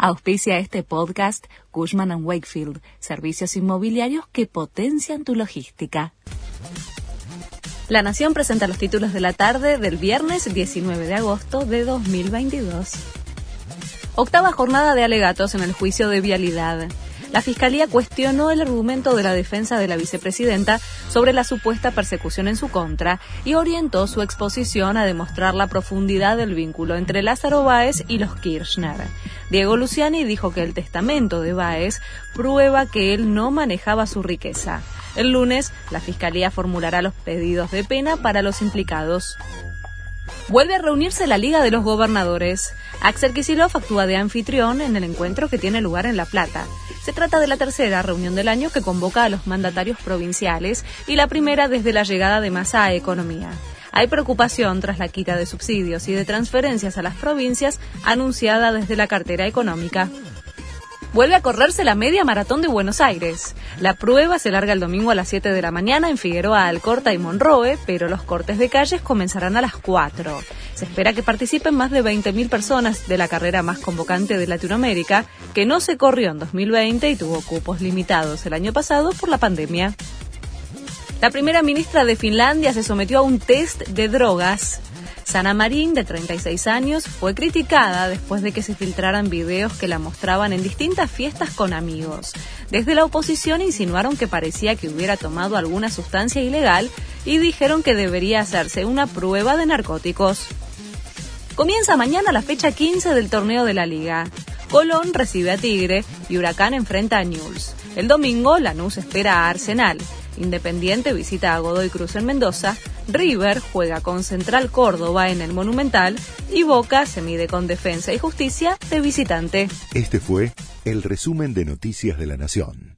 Auspicia este podcast Cushman ⁇ Wakefield, servicios inmobiliarios que potencian tu logística. La Nación presenta los títulos de la tarde del viernes 19 de agosto de 2022. Octava jornada de alegatos en el juicio de vialidad la Fiscalía cuestionó el argumento de la defensa de la vicepresidenta sobre la supuesta persecución en su contra y orientó su exposición a demostrar la profundidad del vínculo entre Lázaro Báez y los Kirchner. Diego Luciani dijo que el testamento de Báez prueba que él no manejaba su riqueza. El lunes, la Fiscalía formulará los pedidos de pena para los implicados. Vuelve a reunirse la Liga de los Gobernadores. Axel Kisilov actúa de anfitrión en el encuentro que tiene lugar en La Plata. Se trata de la tercera reunión del año que convoca a los mandatarios provinciales y la primera desde la llegada de Massa a Economía. Hay preocupación tras la quita de subsidios y de transferencias a las provincias anunciada desde la cartera económica. Vuelve a correrse la media maratón de Buenos Aires. La prueba se larga el domingo a las 7 de la mañana en Figueroa, Alcorta y Monroe, pero los cortes de calles comenzarán a las 4. Se espera que participen más de 20.000 personas de la carrera más convocante de Latinoamérica, que no se corrió en 2020 y tuvo cupos limitados el año pasado por la pandemia. La primera ministra de Finlandia se sometió a un test de drogas. Sana Marín, de 36 años, fue criticada después de que se filtraran videos que la mostraban en distintas fiestas con amigos. Desde la oposición insinuaron que parecía que hubiera tomado alguna sustancia ilegal y dijeron que debería hacerse una prueba de narcóticos. Comienza mañana la fecha 15 del torneo de la liga. Colón recibe a Tigre y Huracán enfrenta a Newell's. El domingo, Lanús espera a Arsenal. Independiente visita a Godoy Cruz en Mendoza, River juega con Central Córdoba en el Monumental y Boca se mide con Defensa y Justicia de visitante. Este fue el resumen de Noticias de la Nación.